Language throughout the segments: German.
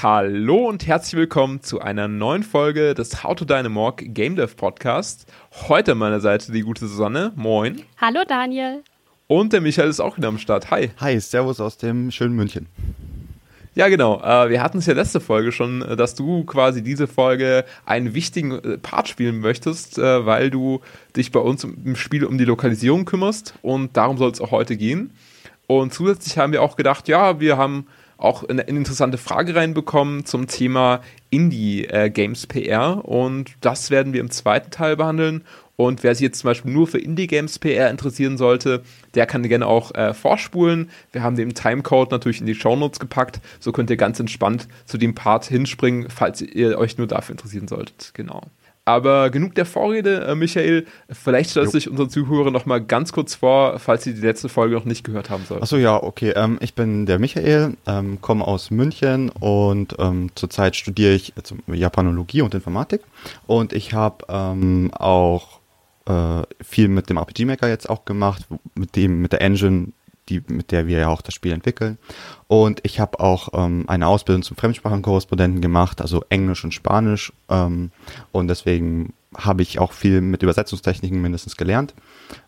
Hallo und herzlich willkommen zu einer neuen Folge des How to Dynamorg Game Dev Podcast. Heute an meiner Seite die gute Susanne. Moin. Hallo Daniel. Und der Michael ist auch wieder am Start. Hi. Hi, Servus aus dem schönen München. Ja, genau. Äh, wir hatten es ja letzte Folge schon, äh, dass du quasi diese Folge einen wichtigen äh, Part spielen möchtest, weil du dich bei uns im Spiel um die Lokalisierung kümmerst. Und darum soll es auch heute gehen. Und zusätzlich haben wir auch gedacht, ja, wir haben auch eine, eine interessante Frage reinbekommen zum Thema Indie-Games PR und das werden wir im zweiten Teil behandeln. Und wer sich jetzt zum Beispiel nur für Indie-Games PR interessieren sollte, der kann gerne auch äh, vorspulen. Wir haben den Timecode natürlich in die Shownotes gepackt. So könnt ihr ganz entspannt zu dem Part hinspringen, falls ihr euch nur dafür interessieren solltet. Genau. Aber genug der Vorrede, äh, Michael. Vielleicht stellst du dich unseren Zuhörern noch mal ganz kurz vor, falls sie die letzte Folge noch nicht gehört haben sollten. Achso, ja, okay. Ähm, ich bin der Michael, ähm, komme aus München und ähm, zurzeit studiere ich Japanologie und Informatik. Und ich habe ähm, auch äh, viel mit dem RPG Maker jetzt auch gemacht, mit dem, mit der Engine, die, mit der wir ja auch das Spiel entwickeln. Und ich habe auch ähm, eine Ausbildung zum Fremdsprachenkorrespondenten gemacht, also Englisch und Spanisch. Ähm, und deswegen habe ich auch viel mit Übersetzungstechniken mindestens gelernt.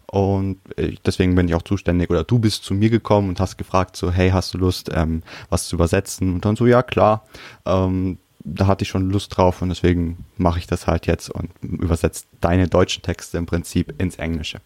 Und äh, deswegen bin ich auch zuständig. Oder du bist zu mir gekommen und hast gefragt, so, hey, hast du Lust, ähm, was zu übersetzen? Und dann so, ja, klar. Ähm, da hatte ich schon Lust drauf und deswegen mache ich das halt jetzt und übersetze deine deutschen Texte im Prinzip ins Englische.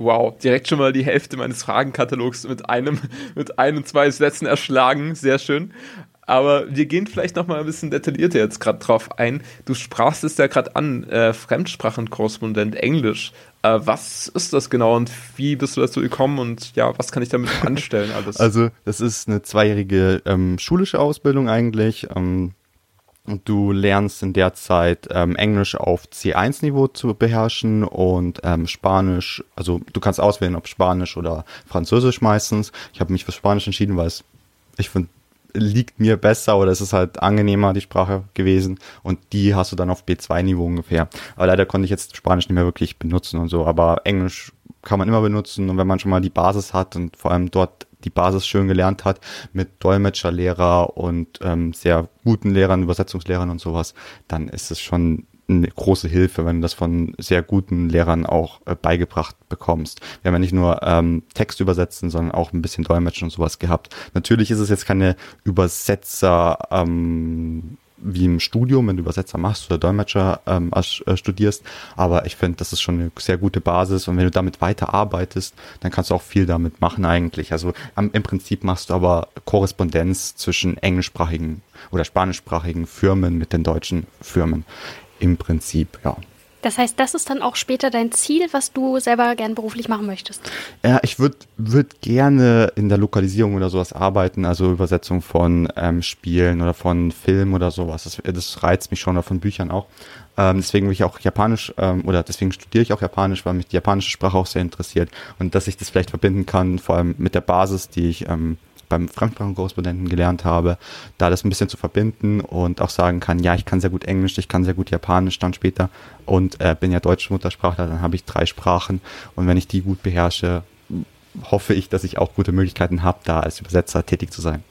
Wow, direkt schon mal die Hälfte meines Fragenkatalogs mit einem, mit einem, zwei Sätzen erschlagen. Sehr schön. Aber wir gehen vielleicht noch mal ein bisschen detaillierter jetzt gerade drauf ein. Du sprachst es ja gerade an, äh, Fremdsprachenkorrespondent Englisch. Äh, was ist das genau und wie bist du dazu gekommen und ja, was kann ich damit anstellen alles? Also das ist eine zweijährige ähm, schulische Ausbildung eigentlich. Ähm, und du lernst in der Zeit ähm, Englisch auf C1-Niveau zu beherrschen und ähm, Spanisch, also du kannst auswählen, ob Spanisch oder Französisch meistens. Ich habe mich für Spanisch entschieden, weil es, ich finde, liegt mir besser oder es ist halt angenehmer, die Sprache gewesen. Und die hast du dann auf B2-Niveau ungefähr. Aber leider konnte ich jetzt Spanisch nicht mehr wirklich benutzen und so. Aber Englisch kann man immer benutzen und wenn man schon mal die Basis hat und vor allem dort die Basis schön gelernt hat mit Dolmetscherlehrer und ähm, sehr guten Lehrern, Übersetzungslehrern und sowas, dann ist es schon eine große Hilfe, wenn du das von sehr guten Lehrern auch äh, beigebracht bekommst. Wir haben ja nicht nur ähm, Text übersetzen, sondern auch ein bisschen Dolmetschen und sowas gehabt. Natürlich ist es jetzt keine Übersetzer ähm, wie im Studium, wenn du Übersetzer machst oder Dolmetscher ähm, äh, studierst. Aber ich finde, das ist schon eine sehr gute Basis und wenn du damit weiter arbeitest, dann kannst du auch viel damit machen eigentlich. Also am, im Prinzip machst du aber Korrespondenz zwischen englischsprachigen oder spanischsprachigen Firmen mit den deutschen Firmen. Im Prinzip, ja. Das heißt, das ist dann auch später dein Ziel, was du selber gern beruflich machen möchtest? Ja, ich würde würd gerne in der Lokalisierung oder sowas arbeiten, also Übersetzung von ähm, Spielen oder von Filmen oder sowas. Das, das reizt mich schon, oder von Büchern auch. Ähm, deswegen will ich auch Japanisch ähm, oder deswegen studiere ich auch Japanisch, weil mich die japanische Sprache auch sehr interessiert und dass ich das vielleicht verbinden kann, vor allem mit der Basis, die ich ähm, beim Fremdsprachenkorrespondenten gelernt habe, da das ein bisschen zu verbinden und auch sagen kann, ja, ich kann sehr gut Englisch, ich kann sehr gut Japanisch dann später und äh, bin ja deutsche Muttersprachler, dann habe ich drei Sprachen und wenn ich die gut beherrsche, hoffe ich, dass ich auch gute Möglichkeiten habe, da als Übersetzer tätig zu sein.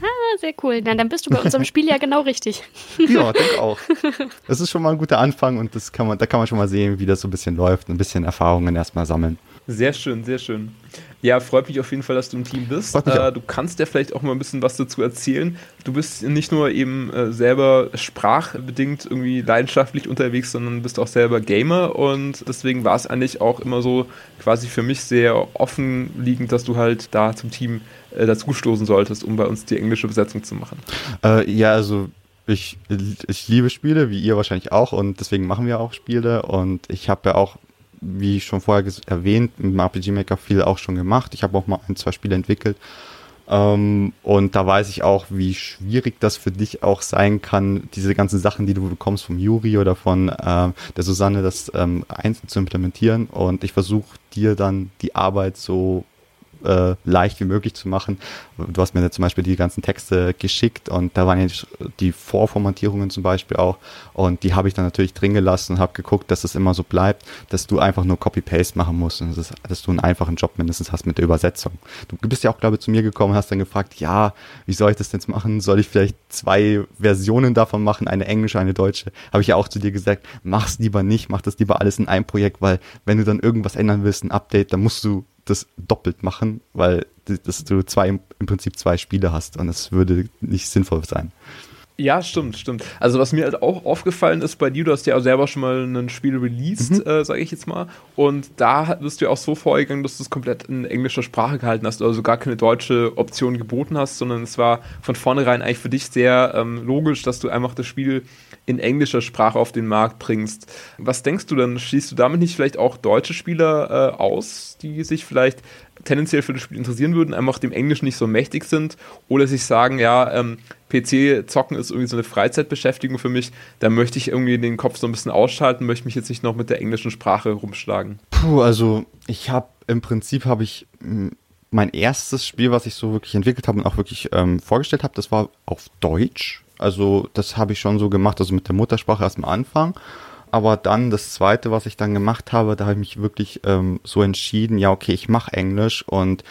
Ah, sehr cool. Na, dann bist du bei unserem Spiel ja genau richtig. Ja, denke auch. Das ist schon mal ein guter Anfang und das kann man, da kann man schon mal sehen, wie das so ein bisschen läuft, ein bisschen Erfahrungen erstmal sammeln. Sehr schön, sehr schön. Ja, freut mich auf jeden Fall, dass du im Team bist. Äh, du kannst ja vielleicht auch mal ein bisschen was dazu erzählen. Du bist nicht nur eben äh, selber sprachbedingt irgendwie leidenschaftlich unterwegs, sondern bist auch selber Gamer und deswegen war es eigentlich auch immer so quasi für mich sehr offen liegend, dass du halt da zum Team äh, dazustoßen solltest, um bei uns die englische Besetzung zu machen. Äh, ja, also ich, ich liebe Spiele, wie ihr wahrscheinlich auch und deswegen machen wir auch Spiele und ich habe ja auch wie schon vorher erwähnt, mit dem RPG Maker viel auch schon gemacht. Ich habe auch mal ein, zwei Spiele entwickelt. Ähm, und da weiß ich auch, wie schwierig das für dich auch sein kann, diese ganzen Sachen, die du bekommst vom Juri oder von äh, der Susanne, das ähm, einzeln zu implementieren. Und ich versuche dir dann die Arbeit so äh, leicht wie möglich zu machen. Du hast mir zum Beispiel die ganzen Texte geschickt und da waren ja die Vorformatierungen zum Beispiel auch und die habe ich dann natürlich drin gelassen und habe geguckt, dass es immer so bleibt, dass du einfach nur Copy-Paste machen musst und das, dass du einen einfachen Job mindestens hast mit der Übersetzung. Du bist ja auch, glaube ich, zu mir gekommen und hast dann gefragt, ja, wie soll ich das denn machen? Soll ich vielleicht zwei Versionen davon machen, eine englische, eine deutsche? Habe ich ja auch zu dir gesagt, mach's lieber nicht, mach das lieber alles in einem Projekt, weil wenn du dann irgendwas ändern willst, ein Update, dann musst du das doppelt machen, weil dass du zwei im Prinzip zwei Spiele hast und das würde nicht sinnvoll sein. Ja, stimmt, stimmt. Also was mir halt auch aufgefallen ist bei dir, du hast ja auch selber schon mal ein Spiel released, mhm. äh, sage ich jetzt mal. Und da bist du ja auch so vorgegangen, dass du es komplett in englischer Sprache gehalten hast, also gar keine deutsche Option geboten hast, sondern es war von vornherein eigentlich für dich sehr ähm, logisch, dass du einfach das Spiel in englischer Sprache auf den Markt bringst. Was denkst du dann? Schließt du damit nicht vielleicht auch deutsche Spieler äh, aus, die sich vielleicht tendenziell für das Spiel interessieren würden, einfach dem Englischen nicht so mächtig sind oder sich sagen, ja, ähm, PC-Zocken ist irgendwie so eine Freizeitbeschäftigung für mich, da möchte ich irgendwie den Kopf so ein bisschen ausschalten, möchte mich jetzt nicht noch mit der englischen Sprache rumschlagen. Puh, also ich habe im Prinzip habe ich hm, mein erstes Spiel, was ich so wirklich entwickelt habe und auch wirklich ähm, vorgestellt habe, das war auf Deutsch. Also das habe ich schon so gemacht, also mit der Muttersprache erst am Anfang. Aber dann das zweite, was ich dann gemacht habe, da habe ich mich wirklich ähm, so entschieden, ja, okay, ich mache Englisch und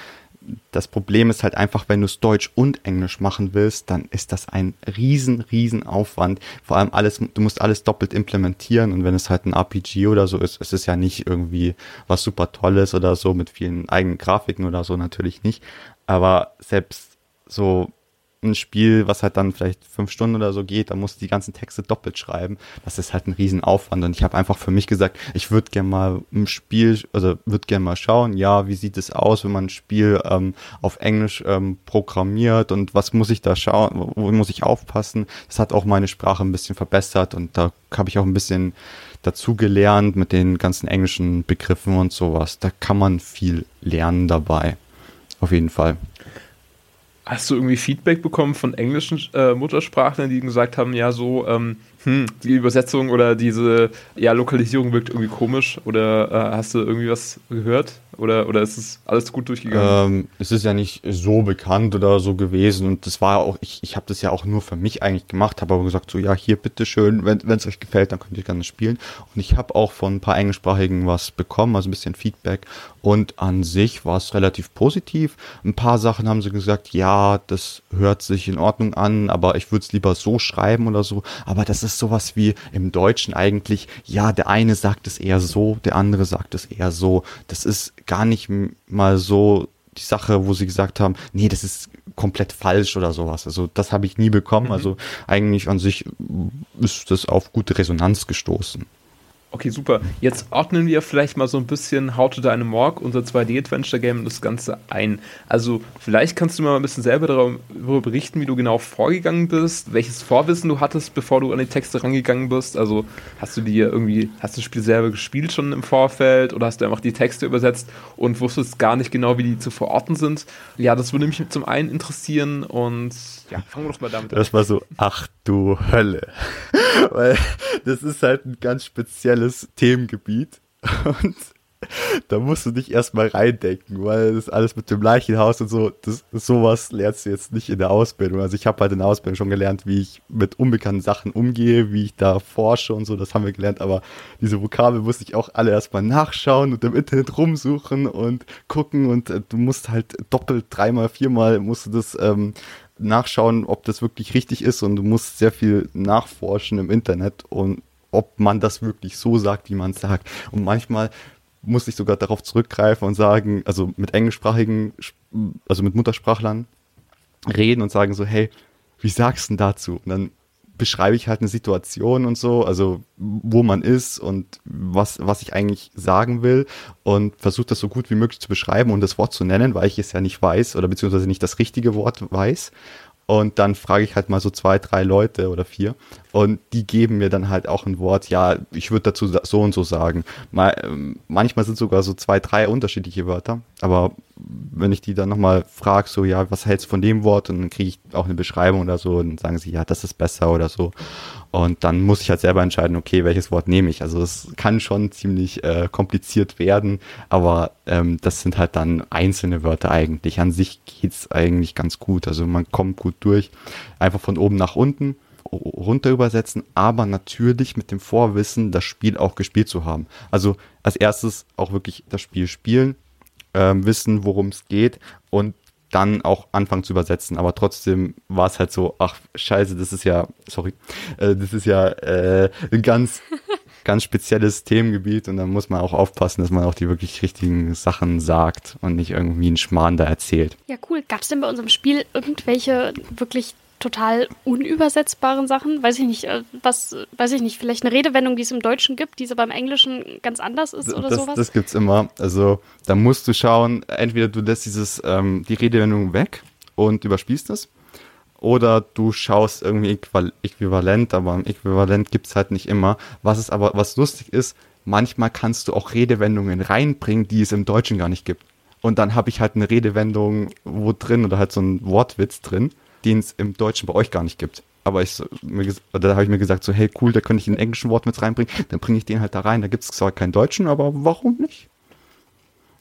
das Problem ist halt einfach, wenn du es Deutsch und Englisch machen willst, dann ist das ein riesen, riesen Aufwand. Vor allem alles, du musst alles doppelt implementieren und wenn es halt ein RPG oder so ist, es ist ja nicht irgendwie was super Tolles oder so mit vielen eigenen Grafiken oder so natürlich nicht. Aber selbst so ein Spiel, was halt dann vielleicht fünf Stunden oder so geht, da musst du die ganzen Texte doppelt schreiben. Das ist halt ein Riesenaufwand. Und ich habe einfach für mich gesagt, ich würde gerne mal ein Spiel, also würde gerne mal schauen, ja, wie sieht es aus, wenn man ein Spiel ähm, auf Englisch ähm, programmiert und was muss ich da schauen, wo muss ich aufpassen. Das hat auch meine Sprache ein bisschen verbessert und da habe ich auch ein bisschen dazu gelernt mit den ganzen englischen Begriffen und sowas. Da kann man viel lernen dabei. Auf jeden Fall. Hast du irgendwie Feedback bekommen von englischen äh, Muttersprachlern, die gesagt haben, ja, so, ähm, hm, die Übersetzung oder diese ja, Lokalisierung wirkt irgendwie komisch? Oder äh, hast du irgendwie was gehört? Oder, oder ist es alles gut durchgegangen? Ähm, es ist ja nicht so bekannt oder so gewesen und das war auch, ich, ich habe das ja auch nur für mich eigentlich gemacht, habe aber gesagt, so ja, hier bitteschön, wenn es euch gefällt, dann könnt ihr gerne spielen. Und ich habe auch von ein paar Englischsprachigen was bekommen, also ein bisschen Feedback und an sich war es relativ positiv. Ein paar Sachen haben sie gesagt, ja, das hört sich in Ordnung an, aber ich würde es lieber so schreiben oder so. Aber das ist sowas wie im Deutschen eigentlich, ja, der eine sagt es eher so, der andere sagt es eher so. Das ist gar nicht mal so die Sache, wo sie gesagt haben, nee, das ist komplett falsch oder sowas. Also das habe ich nie bekommen. Mhm. Also eigentlich an sich ist das auf gute Resonanz gestoßen. Okay, super. Jetzt ordnen wir vielleicht mal so ein bisschen How to Dynamorg, unser 2D-Adventure-Game, das Ganze ein. Also, vielleicht kannst du mal ein bisschen selber darüber berichten, wie du genau vorgegangen bist, welches Vorwissen du hattest, bevor du an die Texte rangegangen bist. Also, hast du dir irgendwie, hast du das Spiel selber gespielt schon im Vorfeld oder hast du einfach die Texte übersetzt und wusstest gar nicht genau, wie die zu verorten sind? Ja, das würde mich zum einen interessieren und ja, fangen wir doch mal damit an. Das war so, ach du Hölle. Weil das ist halt ein ganz spezielles Themengebiet. Und da musst du dich erstmal reindenken, weil das alles mit dem Leichenhaus und so, das, sowas lernst du jetzt nicht in der Ausbildung. Also ich habe halt in der Ausbildung schon gelernt, wie ich mit unbekannten Sachen umgehe, wie ich da forsche und so, das haben wir gelernt, aber diese Vokabel musste ich auch alle erstmal nachschauen und im Internet rumsuchen und gucken und äh, du musst halt doppelt, dreimal, viermal musst du das ähm, nachschauen, ob das wirklich richtig ist und du musst sehr viel nachforschen im Internet und ob man das wirklich so sagt, wie man es sagt. Und manchmal muss ich sogar darauf zurückgreifen und sagen, also mit englischsprachigen, also mit Muttersprachlern reden und sagen so, hey, wie sagst du denn dazu? Und dann beschreibe ich halt eine Situation und so, also wo man ist und was, was ich eigentlich sagen will und versuche das so gut wie möglich zu beschreiben und das Wort zu nennen, weil ich es ja nicht weiß oder beziehungsweise nicht das richtige Wort weiß. Und dann frage ich halt mal so zwei, drei Leute oder vier und die geben mir dann halt auch ein Wort, ja, ich würde dazu so und so sagen. Mal, ähm, manchmal sind sogar so zwei, drei unterschiedliche Wörter, aber wenn ich die dann nochmal frage, so, ja, was hältst du von dem Wort? Und dann kriege ich auch eine Beschreibung oder so und sagen sie, ja, das ist besser oder so. Und dann muss ich halt selber entscheiden, okay, welches Wort nehme ich. Also es kann schon ziemlich äh, kompliziert werden, aber ähm, das sind halt dann einzelne Wörter eigentlich. An sich geht's eigentlich ganz gut. Also man kommt gut durch. Einfach von oben nach unten runter übersetzen, aber natürlich mit dem Vorwissen, das Spiel auch gespielt zu haben. Also als erstes auch wirklich das Spiel spielen, ähm, wissen, worum es geht und dann auch anfangen zu übersetzen. Aber trotzdem war es halt so, ach scheiße, das ist ja, sorry, äh, das ist ja äh, ein ganz, ganz spezielles Themengebiet und da muss man auch aufpassen, dass man auch die wirklich richtigen Sachen sagt und nicht irgendwie einen Schmarrn da erzählt. Ja, cool. Gab es denn bei unserem Spiel irgendwelche wirklich total unübersetzbaren Sachen. Weiß ich nicht, äh, was, weiß ich nicht, vielleicht eine Redewendung, die es im Deutschen gibt, die aber im Englischen ganz anders ist oder das, sowas? Das gibt's immer. Also da musst du schauen, entweder du lässt dieses, ähm, die Redewendung weg und überspielst es. Oder du schaust irgendwie äquivalent, aber im Äquivalent gibt's halt nicht immer. Was ist aber, was lustig ist, manchmal kannst du auch Redewendungen reinbringen, die es im Deutschen gar nicht gibt. Und dann habe ich halt eine Redewendung wo drin oder halt so ein Wortwitz drin den es im Deutschen bei euch gar nicht gibt. Aber ich, da habe ich mir gesagt, so, hey, cool, da könnte ich einen englischen Wort mit reinbringen. Dann bringe ich den halt da rein. Da gibt es zwar keinen Deutschen, aber warum nicht?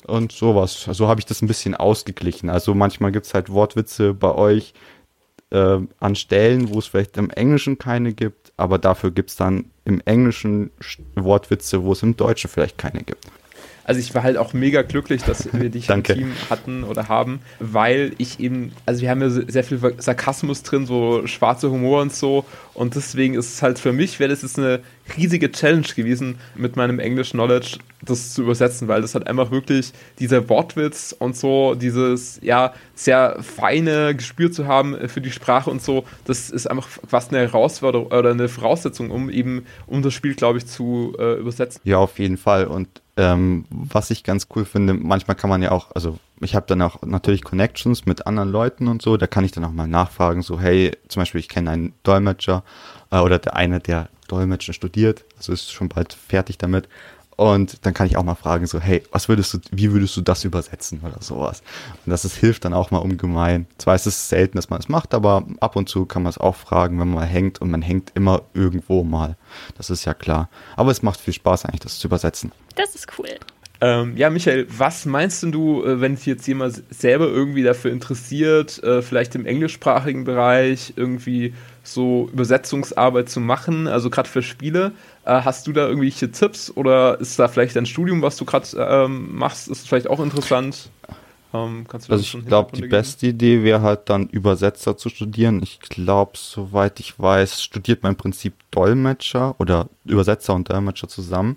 Und sowas. So habe ich das ein bisschen ausgeglichen. Also manchmal gibt es halt Wortwitze bei euch äh, an Stellen, wo es vielleicht im Englischen keine gibt, aber dafür gibt es dann im Englischen Wortwitze, wo es im Deutschen vielleicht keine gibt. Also ich war halt auch mega glücklich, dass wir dich im Team hatten oder haben, weil ich eben, also wir haben ja sehr viel Sarkasmus drin, so schwarze Humor und so. Und deswegen ist es halt für mich, wäre das jetzt eine riesige Challenge gewesen, mit meinem English Knowledge das zu übersetzen, weil das halt einfach wirklich dieser Wortwitz und so, dieses ja sehr feine Gespür zu haben für die Sprache und so, das ist einfach fast eine Herausforderung oder eine Voraussetzung, um eben um das Spiel, glaube ich, zu äh, übersetzen. Ja, auf jeden Fall. Und ähm, was ich ganz cool finde, manchmal kann man ja auch, also ich habe dann auch natürlich Connections mit anderen Leuten und so, da kann ich dann auch mal nachfragen, so hey, zum Beispiel ich kenne einen Dolmetscher äh, oder der eine, der Dolmetschen studiert, also ist schon bald fertig damit und dann kann ich auch mal fragen, so, hey, was würdest du, wie würdest du das übersetzen oder sowas? Und das ist, hilft dann auch mal ungemein. Zwar ist es selten, dass man es macht, aber ab und zu kann man es auch fragen, wenn man mal hängt und man hängt immer irgendwo mal. Das ist ja klar. Aber es macht viel Spaß eigentlich, das zu übersetzen. Das ist cool. Ähm, ja, Michael, was meinst du, äh, wenn sich jetzt jemand selber irgendwie dafür interessiert, äh, vielleicht im englischsprachigen Bereich irgendwie so Übersetzungsarbeit zu machen, also gerade für Spiele? Äh, hast du da irgendwelche Tipps oder ist da vielleicht ein Studium, was du gerade ähm, machst, ist vielleicht auch interessant? Ähm, also ich glaube, die beste Idee wäre halt dann Übersetzer zu studieren. Ich glaube, soweit ich weiß, studiert man im Prinzip Dolmetscher oder Übersetzer und Dolmetscher zusammen.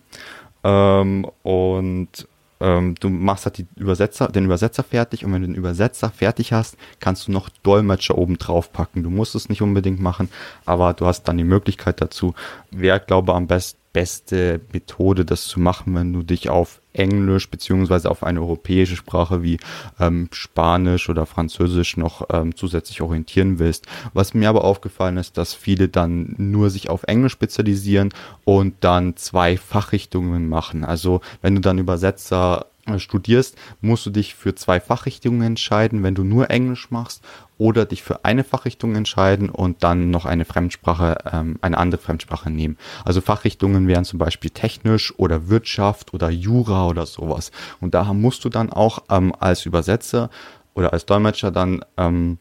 Ähm, und ähm, du machst halt die Übersetzer, den Übersetzer fertig und wenn du den Übersetzer fertig hast, kannst du noch Dolmetscher oben drauf packen. Du musst es nicht unbedingt machen, aber du hast dann die Möglichkeit dazu. Wer glaube am besten beste Methode, das zu machen, wenn du dich auf Englisch beziehungsweise auf eine europäische Sprache wie ähm, Spanisch oder Französisch noch ähm, zusätzlich orientieren willst. Was mir aber aufgefallen ist, dass viele dann nur sich auf Englisch spezialisieren und dann zwei Fachrichtungen machen. Also wenn du dann Übersetzer studierst, musst du dich für zwei Fachrichtungen entscheiden, wenn du nur Englisch machst, oder dich für eine Fachrichtung entscheiden und dann noch eine Fremdsprache, ähm, eine andere Fremdsprache nehmen. Also Fachrichtungen wären zum Beispiel technisch oder Wirtschaft oder Jura oder sowas. Und da musst du dann auch ähm, als Übersetzer oder als Dolmetscher dann ähm,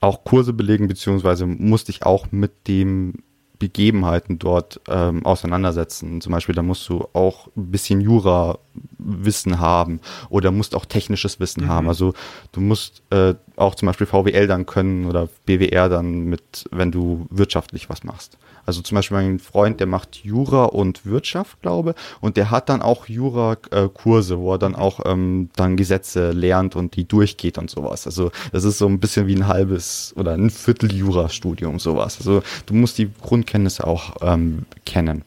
auch Kurse belegen, beziehungsweise musst dich auch mit dem Begebenheiten dort ähm, auseinandersetzen. Zum Beispiel, da musst du auch ein bisschen Jura-Wissen haben oder musst auch technisches Wissen mhm. haben. Also du musst äh, auch zum Beispiel VWL dann können oder BWR dann mit, wenn du wirtschaftlich was machst. Also zum Beispiel mein Freund, der macht Jura und Wirtschaft, glaube, und der hat dann auch Jura-Kurse, wo er dann auch ähm, dann Gesetze lernt und die durchgeht und sowas. Also das ist so ein bisschen wie ein halbes oder ein Viertel Jura-Studium sowas. Also du musst die Grundkenntnisse auch ähm, kennen.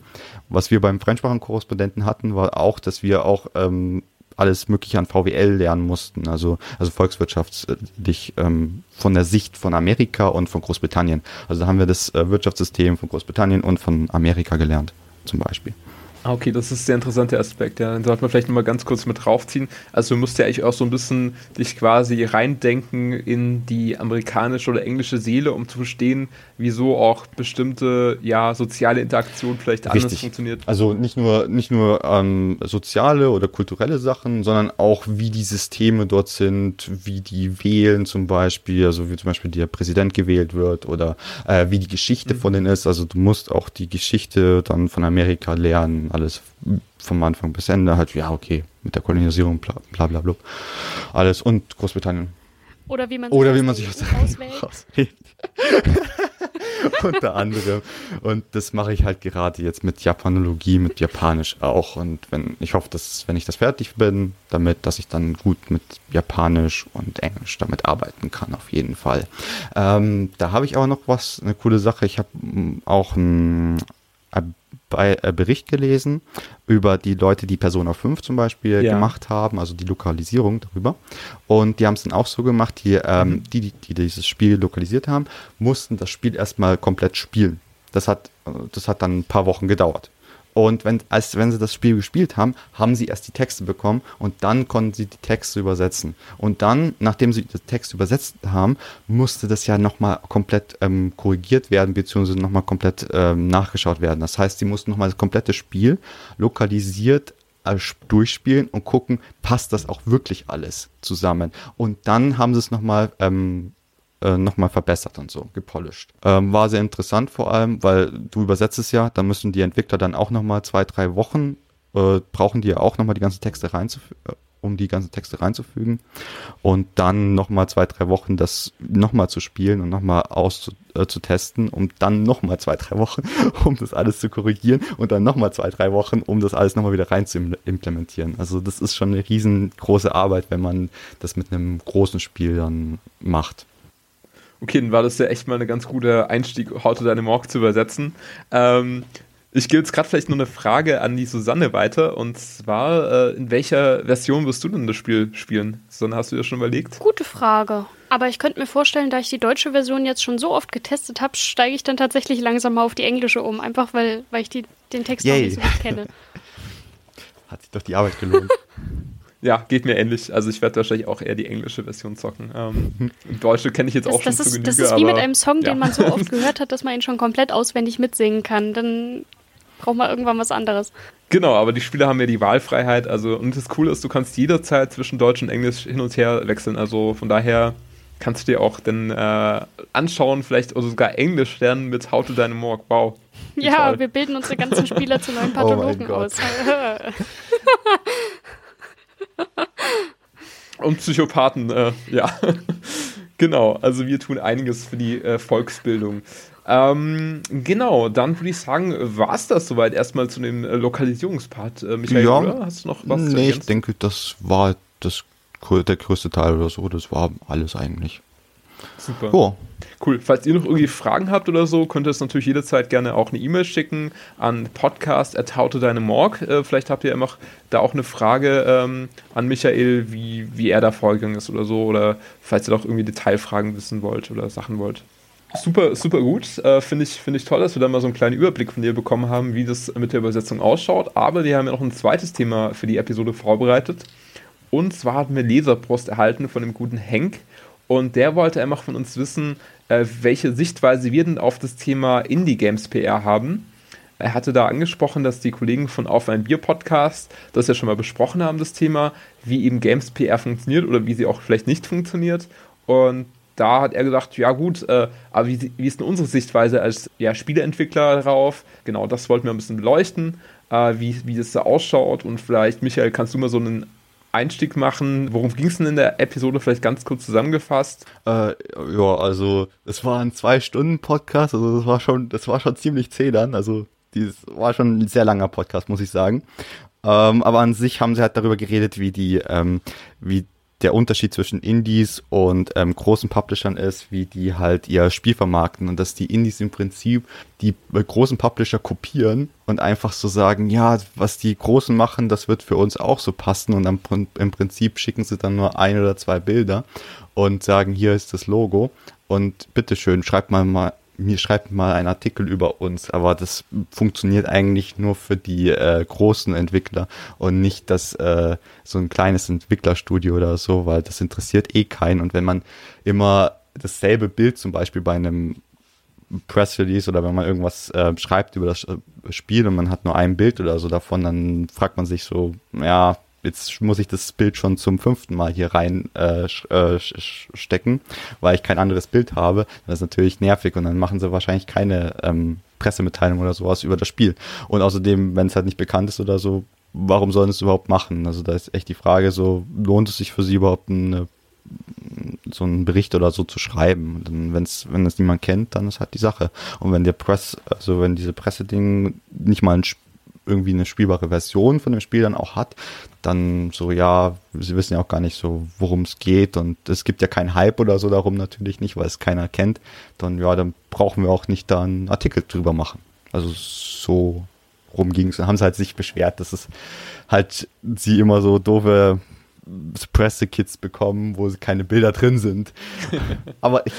Was wir beim Fremdsprachenkorrespondenten hatten, war auch, dass wir auch ähm, alles Mögliche an VWL lernen mussten, also, also volkswirtschaftlich ähm, von der Sicht von Amerika und von Großbritannien. Also da haben wir das äh, Wirtschaftssystem von Großbritannien und von Amerika gelernt, zum Beispiel. Ah, okay, das ist ein sehr interessanter Aspekt. Ja. Den sollte man vielleicht nochmal ganz kurz mit draufziehen. Also du musst ja eigentlich auch so ein bisschen dich quasi reindenken in die amerikanische oder englische Seele, um zu verstehen, wieso auch bestimmte ja, soziale Interaktion vielleicht Richtig. anders funktioniert. Also nicht nur, nicht nur ähm, soziale oder kulturelle Sachen, sondern auch wie die Systeme dort sind, wie die wählen zum Beispiel, also wie zum Beispiel der Präsident gewählt wird oder äh, wie die Geschichte mhm. von denen ist. Also du musst auch die Geschichte dann von Amerika lernen alles vom Anfang bis Ende halt, ja, okay, mit der Kolonisierung, bla bla bla, bla. alles und Großbritannien. Oder wie man sich, Oder wie man sich auswählt. Unter anderem. Und das mache ich halt gerade jetzt mit Japanologie, mit Japanisch auch. Und wenn, ich hoffe, dass, wenn ich das fertig bin, damit, dass ich dann gut mit Japanisch und Englisch damit arbeiten kann, auf jeden Fall. Ähm, da habe ich aber noch was, eine coole Sache. Ich habe auch ein bei, äh, Bericht gelesen über die Leute, die Persona 5 zum Beispiel ja. gemacht haben, also die Lokalisierung darüber. Und die haben es dann auch so gemacht, die, ähm, mhm. die, die, die dieses Spiel lokalisiert haben, mussten das Spiel erstmal komplett spielen. Das hat, äh, das hat dann ein paar Wochen gedauert. Und wenn, als wenn sie das Spiel gespielt haben, haben sie erst die Texte bekommen und dann konnten sie die Texte übersetzen. Und dann, nachdem sie die Texte übersetzt haben, musste das ja nochmal komplett ähm, korrigiert werden, beziehungsweise nochmal komplett ähm, nachgeschaut werden. Das heißt, sie mussten nochmal das komplette Spiel lokalisiert äh, durchspielen und gucken, passt das auch wirklich alles zusammen. Und dann haben sie es nochmal ähm, äh, nochmal verbessert und so, gepolished. Ähm, war sehr interessant vor allem, weil du übersetzt es ja, da müssen die Entwickler dann auch nochmal zwei, drei Wochen, äh, brauchen die ja auch nochmal die ganzen Texte reinzufügen, äh, um die ganzen Texte reinzufügen und dann nochmal zwei, drei Wochen das nochmal zu spielen und nochmal auszutesten, äh, um dann nochmal zwei, drei Wochen, um das alles zu korrigieren und dann nochmal zwei, drei Wochen, um das alles nochmal wieder rein zu implementieren. Also das ist schon eine riesengroße Arbeit, wenn man das mit einem großen Spiel dann macht. Okay, dann war das ja echt mal ein ganz guter Einstieg, How to Dynamorg zu übersetzen. Ähm, ich gebe jetzt gerade vielleicht nur eine Frage an die Susanne weiter. Und zwar, äh, in welcher Version wirst du denn das Spiel spielen? Susanne, hast du dir das schon überlegt? Gute Frage. Aber ich könnte mir vorstellen, da ich die deutsche Version jetzt schon so oft getestet habe, steige ich dann tatsächlich langsam mal auf die englische um. Einfach weil, weil ich die, den Text Yay. noch nicht so gut kenne. Hat sich doch die Arbeit gelohnt. Ja, geht mir ähnlich. Also ich werde wahrscheinlich auch eher die englische Version zocken. Ähm, Deutsche kenne ich jetzt das, auch schon das zu Genüge. Das ist wie mit einem Song, ja. den man so oft gehört hat, dass man ihn schon komplett auswendig mitsingen kann. Dann braucht man irgendwann was anderes. Genau, aber die Spieler haben ja die Wahlfreiheit. Also und das Coole ist, du kannst jederzeit zwischen Deutsch und Englisch hin und her wechseln. Also von daher kannst du dir auch dann äh, anschauen, vielleicht oder sogar Englisch lernen mit How to Dynamorg. Wow. Ja, toll. wir bilden unsere ganzen Spieler zu neuen oh Pathologen oh aus. Und Psychopathen, äh, ja. genau, also wir tun einiges für die äh, Volksbildung. Ähm, genau, dann würde ich sagen, war es das soweit erstmal zu dem äh, Lokalisierungspart. Äh, Michael, ja, oder? hast du noch was Nee, ich denke, das war das, der größte Teil oder so. Das war alles eigentlich. Super. Oh. Cool. Falls ihr noch irgendwie Fragen habt oder so, könnt ihr es natürlich jederzeit gerne auch eine E-Mail schicken an podcast.hautodeinemorg. Äh, vielleicht habt ihr immer da auch eine Frage ähm, an Michael, wie, wie er da vorgegangen ist oder so. Oder falls ihr doch irgendwie Detailfragen wissen wollt oder Sachen wollt. Super, super gut. Äh, Finde ich, find ich toll, dass wir da mal so einen kleinen Überblick von dir bekommen haben, wie das mit der Übersetzung ausschaut. Aber wir haben ja noch ein zweites Thema für die Episode vorbereitet. Und zwar hatten wir Leserpost erhalten von dem guten Henk. Und der wollte einfach von uns wissen, äh, welche Sichtweise wir denn auf das Thema Indie-Games PR haben. Er hatte da angesprochen, dass die Kollegen von Auf ein Bier Podcast das ja schon mal besprochen haben, das Thema, wie eben Games PR funktioniert oder wie sie auch vielleicht nicht funktioniert. Und da hat er gesagt, ja gut, äh, aber wie, wie, ist denn unsere Sichtweise als ja, Spieleentwickler darauf? Genau, das wollten wir ein bisschen beleuchten, äh, wie, wie das da ausschaut. Und vielleicht, Michael, kannst du mal so einen Einstieg machen. Worum ging es denn in der Episode? Vielleicht ganz kurz zusammengefasst. Äh, ja, also es war ein zwei Stunden Podcast, also das war schon, das war schon ziemlich zäh dann. Also dieses war schon ein sehr langer Podcast, muss ich sagen. Ähm, aber an sich haben sie halt darüber geredet, wie die, ähm, wie der Unterschied zwischen Indies und ähm, großen Publishern ist, wie die halt ihr Spiel vermarkten und dass die Indies im Prinzip die äh, großen Publisher kopieren und einfach so sagen, ja, was die Großen machen, das wird für uns auch so passen und dann, im Prinzip schicken sie dann nur ein oder zwei Bilder und sagen, hier ist das Logo und bitteschön, schreibt mal mal mir schreibt mal einen Artikel über uns, aber das funktioniert eigentlich nur für die äh, großen Entwickler und nicht das äh, so ein kleines Entwicklerstudio oder so, weil das interessiert eh keinen. Und wenn man immer dasselbe Bild zum Beispiel bei einem Press Release oder wenn man irgendwas äh, schreibt über das äh, Spiel und man hat nur ein Bild oder so davon, dann fragt man sich so, ja, jetzt muss ich das Bild schon zum fünften Mal hier rein äh, äh stecken, weil ich kein anderes Bild habe. Das ist natürlich nervig und dann machen sie wahrscheinlich keine ähm, Pressemitteilung oder sowas über das Spiel. Und außerdem, wenn es halt nicht bekannt ist oder so, warum sollen sie es überhaupt machen? Also da ist echt die Frage so, lohnt es sich für sie überhaupt eine so einen Bericht oder so zu schreiben. Und wenn's, wenn es niemand kennt, dann ist halt die Sache. Und wenn der Press, also wenn diese Presseding nicht mal ein irgendwie eine spielbare Version von dem Spiel dann auch hat, dann so, ja, sie wissen ja auch gar nicht so, worum es geht und es gibt ja keinen Hype oder so darum natürlich nicht, weil es keiner kennt, dann ja, dann brauchen wir auch nicht da einen Artikel drüber machen. Also so rum ging es. Haben sie halt sich beschwert, dass es halt sie immer so doofe Presse-Kits bekommen, wo keine Bilder drin sind. Aber ich,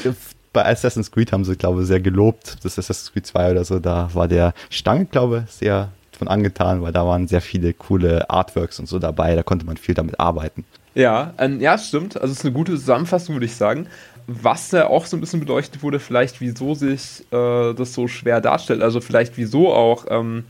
bei Assassin's Creed haben sie, glaube ich, sehr gelobt. Das Assassin's Creed 2 oder so, da war der Stange, glaube ich, sehr von angetan, weil da waren sehr viele coole Artworks und so dabei. Da konnte man viel damit arbeiten. Ja, ähm, ja, stimmt. Also es ist eine gute Zusammenfassung, würde ich sagen. Was da auch so ein bisschen beleuchtet wurde, vielleicht wieso sich äh, das so schwer darstellt. Also vielleicht wieso auch ähm,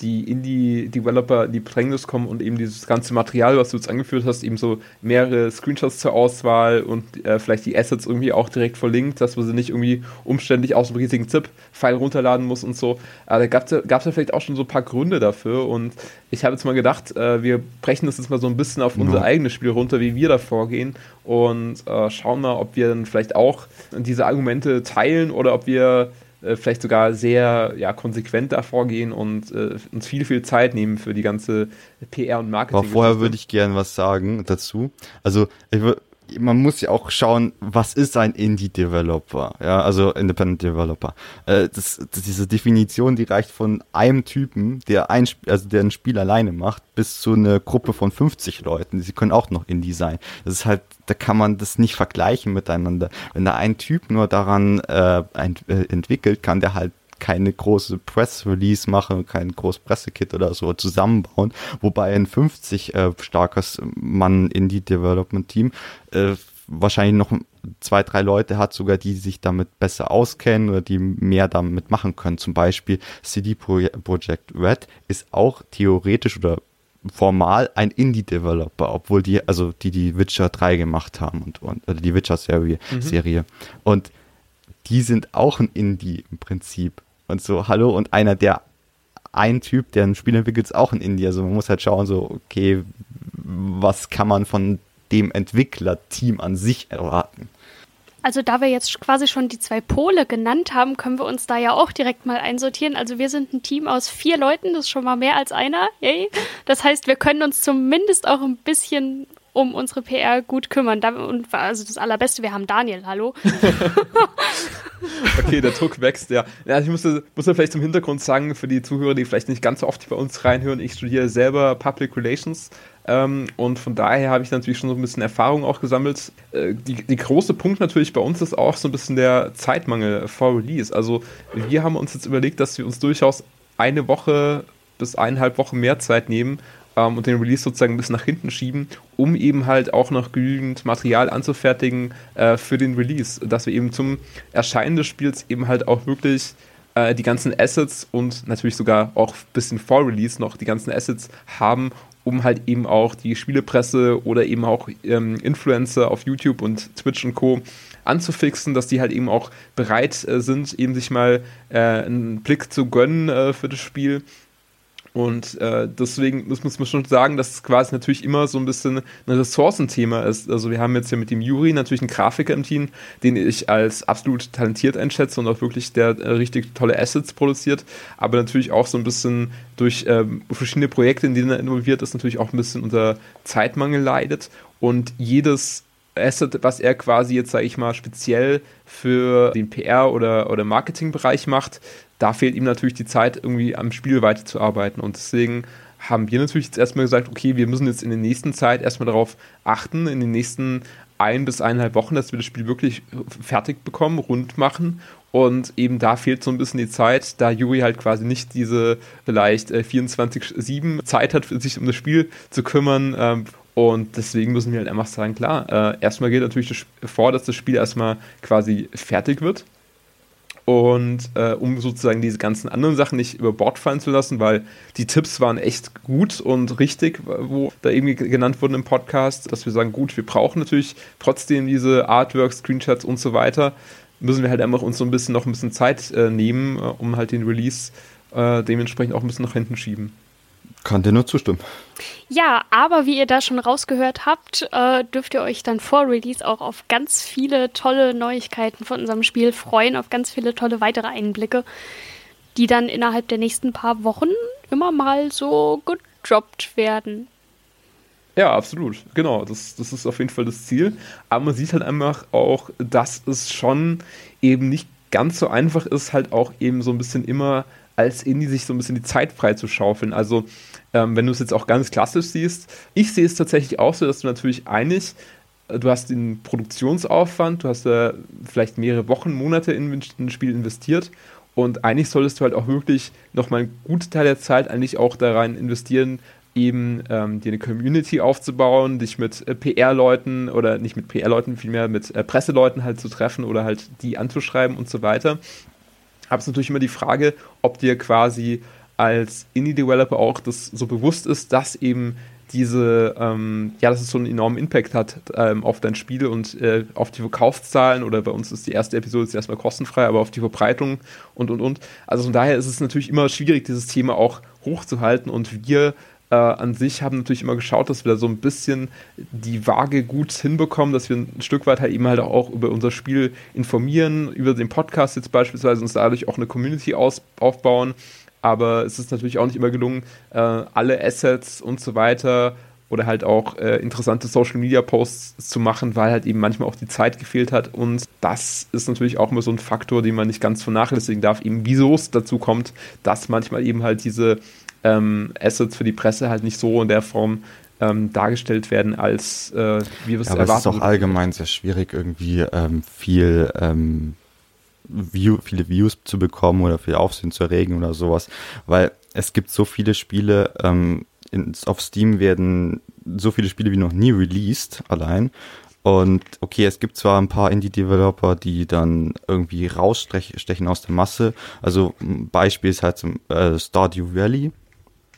die Indie-Developer in die Bedrängnis kommen und eben dieses ganze Material, was du jetzt angeführt hast, eben so mehrere Screenshots zur Auswahl und äh, vielleicht die Assets irgendwie auch direkt verlinkt, dass man sie nicht irgendwie umständlich aus einem riesigen ZIP-File runterladen muss und so. Aber da gab es ja, vielleicht auch schon so ein paar Gründe dafür und ich habe jetzt mal gedacht, äh, wir brechen das jetzt mal so ein bisschen auf unser eigenes Spiel runter, wie wir da vorgehen und äh, schauen mal, ob wir dann vielleicht auch diese Argumente teilen oder ob wir äh, vielleicht sogar sehr ja, konsequent da vorgehen und äh, uns viel, viel Zeit nehmen für die ganze PR und Marketing. Aber vorher würde ich gerne was sagen dazu. Also ich würde man muss ja auch schauen, was ist ein Indie-Developer, ja, also Independent Developer. Äh, das, das, diese Definition, die reicht von einem Typen, der ein, also der ein Spiel alleine macht, bis zu einer Gruppe von 50 Leuten. Sie können auch noch Indie sein. Das ist halt, da kann man das nicht vergleichen miteinander. Wenn da ein Typ nur daran äh, ein, äh, entwickelt, kann der halt keine große Press-Release machen, kein großes Pressekit oder so zusammenbauen, wobei ein 50 äh, starkes Mann Indie-Development-Team äh, wahrscheinlich noch zwei, drei Leute hat, sogar die sich damit besser auskennen oder die mehr damit machen können. Zum Beispiel CD Projekt Red ist auch theoretisch oder formal ein Indie-Developer, obwohl die, also die die Witcher 3 gemacht haben und, und oder die Witcher-Serie. Mhm. Serie. Und die sind auch ein Indie im Prinzip. Und so, hallo, und einer, der ein Typ, der ein Spiel entwickelt, ist auch ein Indie. Also man muss halt schauen, so, okay, was kann man von dem Entwicklerteam an sich erwarten? Also da wir jetzt quasi schon die zwei Pole genannt haben, können wir uns da ja auch direkt mal einsortieren. Also wir sind ein Team aus vier Leuten, das ist schon mal mehr als einer. Yay. Das heißt, wir können uns zumindest auch ein bisschen um unsere PR gut kümmern. Und also das Allerbeste, wir haben Daniel, hallo. okay, der Druck wächst, ja. ja ich muss, muss vielleicht zum Hintergrund sagen, für die Zuhörer, die vielleicht nicht ganz so oft bei uns reinhören, ich studiere selber Public Relations ähm, und von daher habe ich natürlich schon so ein bisschen Erfahrung auch gesammelt. Äh, die, die große Punkt natürlich bei uns ist auch so ein bisschen der Zeitmangel vor Release. Also wir haben uns jetzt überlegt, dass wir uns durchaus eine Woche bis eineinhalb Wochen mehr Zeit nehmen, ähm, und den Release sozusagen ein bisschen nach hinten schieben, um eben halt auch noch genügend Material anzufertigen äh, für den Release, dass wir eben zum Erscheinen des Spiels eben halt auch wirklich äh, die ganzen Assets und natürlich sogar auch ein bisschen vor Release noch die ganzen Assets haben, um halt eben auch die Spielepresse oder eben auch ähm, Influencer auf YouTube und Twitch und Co. anzufixen, dass die halt eben auch bereit äh, sind, eben sich mal äh, einen Blick zu gönnen äh, für das Spiel und äh, deswegen muss, muss man schon sagen, dass es quasi natürlich immer so ein bisschen ein Ressourcenthema ist. Also wir haben jetzt hier mit dem Juri natürlich einen Grafiker im Team, den ich als absolut talentiert einschätze und auch wirklich der äh, richtig tolle Assets produziert, aber natürlich auch so ein bisschen durch ähm, verschiedene Projekte, in denen er involviert ist, natürlich auch ein bisschen unter Zeitmangel leidet. Und jedes Asset, was er quasi jetzt, sage ich mal, speziell für den PR- oder, oder Marketingbereich macht, da fehlt ihm natürlich die Zeit, irgendwie am Spiel weiterzuarbeiten. Und deswegen haben wir natürlich jetzt erstmal gesagt, okay, wir müssen jetzt in der nächsten Zeit erstmal darauf achten, in den nächsten ein bis eineinhalb Wochen, dass wir das Spiel wirklich fertig bekommen, rund machen Und eben da fehlt so ein bisschen die Zeit, da Yuri halt quasi nicht diese vielleicht äh, 24-7 Zeit hat, sich um das Spiel zu kümmern. Ähm, und deswegen müssen wir halt einfach sagen, klar, äh, erstmal geht natürlich vor, dass das Spiel erstmal quasi fertig wird. Und äh, um sozusagen diese ganzen anderen Sachen nicht über Bord fallen zu lassen, weil die Tipps waren echt gut und richtig, wo da irgendwie genannt wurden im Podcast, dass wir sagen, gut, wir brauchen natürlich trotzdem diese Artworks, Screenshots und so weiter, müssen wir halt einfach uns so ein bisschen noch ein bisschen Zeit äh, nehmen, äh, um halt den Release äh, dementsprechend auch ein bisschen nach hinten schieben. Kann dir nur zustimmen. Ja, aber wie ihr da schon rausgehört habt, äh, dürft ihr euch dann vor Release auch auf ganz viele tolle Neuigkeiten von unserem Spiel freuen, auf ganz viele tolle weitere Einblicke, die dann innerhalb der nächsten paar Wochen immer mal so gedroppt werden. Ja, absolut. Genau, das, das ist auf jeden Fall das Ziel. Aber man sieht halt einfach auch, dass es schon eben nicht ganz so einfach ist, halt auch eben so ein bisschen immer als Indie sich so ein bisschen die Zeit frei zu schaufeln. Also, ähm, wenn du es jetzt auch ganz klassisch siehst, ich sehe es tatsächlich auch so, dass du natürlich einig, äh, du hast den Produktionsaufwand, du hast äh, vielleicht mehrere Wochen, Monate in, in ein Spiel investiert und eigentlich solltest du halt auch wirklich nochmal einen guten Teil der Zeit eigentlich auch da rein investieren, eben ähm, dir eine Community aufzubauen, dich mit äh, PR-Leuten oder nicht mit PR-Leuten, vielmehr mit äh, Presseleuten halt zu treffen oder halt die anzuschreiben und so weiter. Habe es natürlich immer die Frage, ob dir quasi als Indie-Developer auch das so bewusst ist, dass eben diese, ähm, ja, dass es so einen enormen Impact hat ähm, auf dein Spiel und äh, auf die Verkaufszahlen oder bei uns ist die erste Episode jetzt erstmal kostenfrei, aber auf die Verbreitung und und und. Also von daher ist es natürlich immer schwierig, dieses Thema auch hochzuhalten und wir äh, an sich haben natürlich immer geschaut, dass wir da so ein bisschen die Waage gut hinbekommen, dass wir ein Stück weit halt eben halt auch über unser Spiel informieren, über den Podcast jetzt beispielsweise uns dadurch auch eine Community aus, aufbauen. Aber es ist natürlich auch nicht immer gelungen, äh, alle Assets und so weiter oder halt auch äh, interessante Social Media Posts zu machen, weil halt eben manchmal auch die Zeit gefehlt hat. Und das ist natürlich auch immer so ein Faktor, den man nicht ganz vernachlässigen darf, eben wieso es dazu kommt, dass manchmal eben halt diese ähm, Assets für die Presse halt nicht so in der Form ähm, dargestellt werden, als äh, wir es ja, erwarten. Aber es ist auch allgemein sehr schwierig, irgendwie ähm, viel ähm, View, viele Views zu bekommen oder viel Aufsehen zu erregen oder sowas, weil es gibt so viele Spiele, ähm, in, auf Steam werden so viele Spiele wie noch nie released allein. Und okay, es gibt zwar ein paar Indie-Developer, die dann irgendwie rausstechen aus der Masse. Also ein Beispiel ist halt zum, äh, Stardew Valley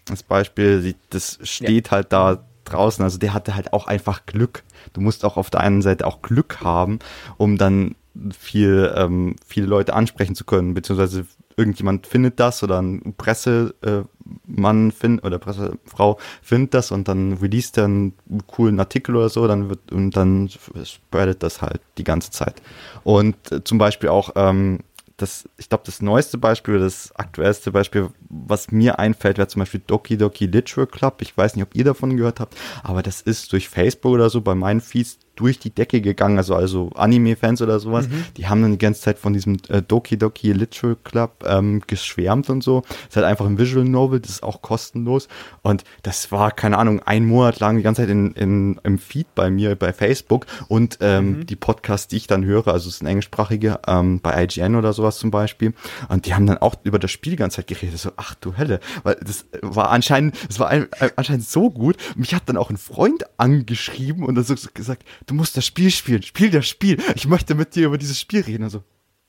das Beispiel, das steht ja. halt da draußen, also der hatte halt auch einfach Glück. Du musst auch auf der einen Seite auch Glück haben, um dann viel, ähm, viele Leute ansprechen zu können, beziehungsweise irgendjemand findet das oder ein Pressemann äh, findet oder Pressefrau findet das und dann release er einen coolen Artikel oder so, dann wird und dann spreadet das halt die ganze Zeit. Und äh, zum Beispiel auch ähm, das, ich glaube, das neueste Beispiel, das aktuellste Beispiel, was mir einfällt, wäre zum Beispiel Doki Doki Literature Club. Ich weiß nicht, ob ihr davon gehört habt, aber das ist durch Facebook oder so bei meinen Feeds durch die Decke gegangen, also, also Anime-Fans oder sowas, mhm. die haben dann die ganze Zeit von diesem äh, Doki Doki Literature Club ähm, geschwärmt und so. Das ist halt einfach ein Visual Novel, das ist auch kostenlos und das war, keine Ahnung, ein Monat lang die ganze Zeit in, in, im Feed bei mir bei Facebook und ähm, mhm. die Podcasts, die ich dann höre, also es sind englischsprachige, ähm, bei IGN oder sowas zum Beispiel und die haben dann auch über das Spiel die ganze Zeit geredet, so, ach du Helle, weil das war anscheinend, es war ein, anscheinend so gut, mich hat dann auch ein Freund angeschrieben und dann so gesagt, du musst das Spiel spielen, spiel das Spiel. Ich möchte mit dir über dieses Spiel reden. Also,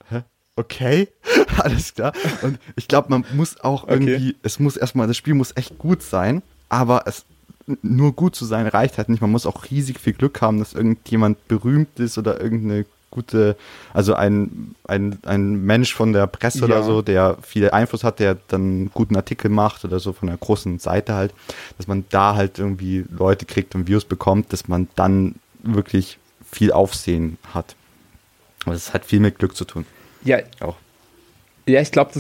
hä? Okay, alles klar. Und ich glaube, man muss auch irgendwie, okay. es muss erstmal, das Spiel muss echt gut sein, aber es nur gut zu sein reicht halt nicht. Man muss auch riesig viel Glück haben, dass irgendjemand berühmt ist oder irgendeine gute, also ein, ein, ein Mensch von der Presse ja. oder so, der viel Einfluss hat, der dann einen guten Artikel macht oder so von einer großen Seite halt, dass man da halt irgendwie Leute kriegt und Views bekommt, dass man dann wirklich viel Aufsehen hat. Aber das hat viel mit Glück zu tun. Ja, auch. Ja, ich glaube,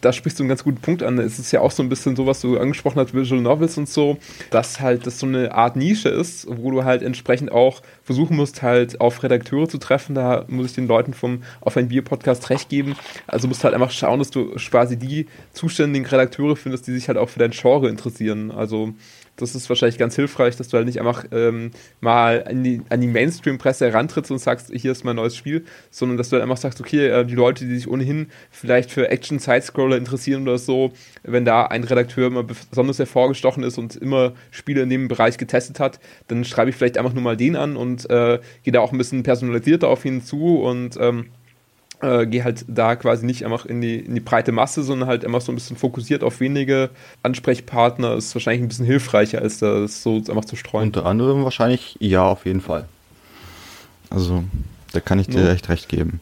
da sprichst du einen ganz guten Punkt an. Es ist ja auch so ein bisschen so, was du angesprochen hast, Visual Novels und so, dass halt das so eine Art Nische ist, wo du halt entsprechend auch versuchen musst, halt auf Redakteure zu treffen. Da muss ich den Leuten vom Auf ein Bier Podcast recht geben. Also musst halt einfach schauen, dass du quasi die zuständigen Redakteure findest, die sich halt auch für dein Genre interessieren. Also das ist wahrscheinlich ganz hilfreich, dass du halt nicht einfach ähm, mal an die, an die Mainstream-Presse herantrittst und sagst, hier ist mein neues Spiel, sondern dass du halt einfach sagst, okay, äh, die Leute, die sich ohnehin vielleicht für Action-Sidescroller interessieren oder so, wenn da ein Redakteur immer besonders hervorgestochen ist und immer Spiele in dem Bereich getestet hat, dann schreibe ich vielleicht einfach nur mal den an und äh, gehe da auch ein bisschen personalisierter auf ihn zu und ähm, äh, gehe halt da quasi nicht einfach in die, in die breite Masse, sondern halt einfach so ein bisschen fokussiert auf wenige Ansprechpartner. Ist wahrscheinlich ein bisschen hilfreicher, als das so einfach zu streuen. Unter anderem wahrscheinlich ja, auf jeden Fall. Also, da kann ich dir ja. echt recht geben.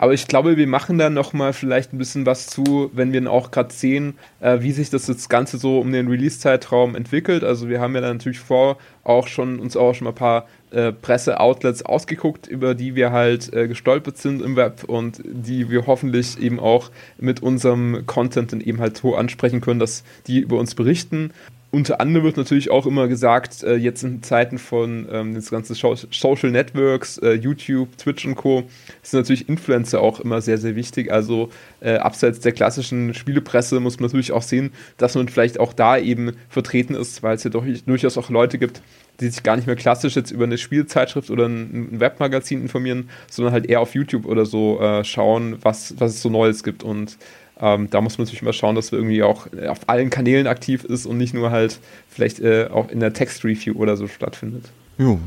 Aber ich glaube, wir machen da nochmal vielleicht ein bisschen was zu, wenn wir auch gerade sehen, äh, wie sich das, das Ganze so um den Release-Zeitraum entwickelt. Also wir haben ja dann natürlich vor auch schon uns auch schon mal ein paar äh, Presse-Outlets ausgeguckt, über die wir halt äh, gestolpert sind im Web und die wir hoffentlich eben auch mit unserem Content dann eben halt so ansprechen können, dass die über uns berichten unter anderem wird natürlich auch immer gesagt, äh, jetzt in Zeiten von ähm, das ganze Social Networks, äh, YouTube, Twitch und Co. sind natürlich Influencer auch immer sehr, sehr wichtig. Also äh, abseits der klassischen Spielepresse muss man natürlich auch sehen, dass man vielleicht auch da eben vertreten ist, weil es ja doch, durchaus auch Leute gibt, die sich gar nicht mehr klassisch jetzt über eine Spielzeitschrift oder ein, ein Webmagazin informieren, sondern halt eher auf YouTube oder so äh, schauen, was, was es so Neues gibt und ähm, da muss man natürlich mal schauen, dass wir irgendwie auch auf allen Kanälen aktiv ist und nicht nur halt vielleicht äh, auch in der Text-Review oder so stattfindet. Jo,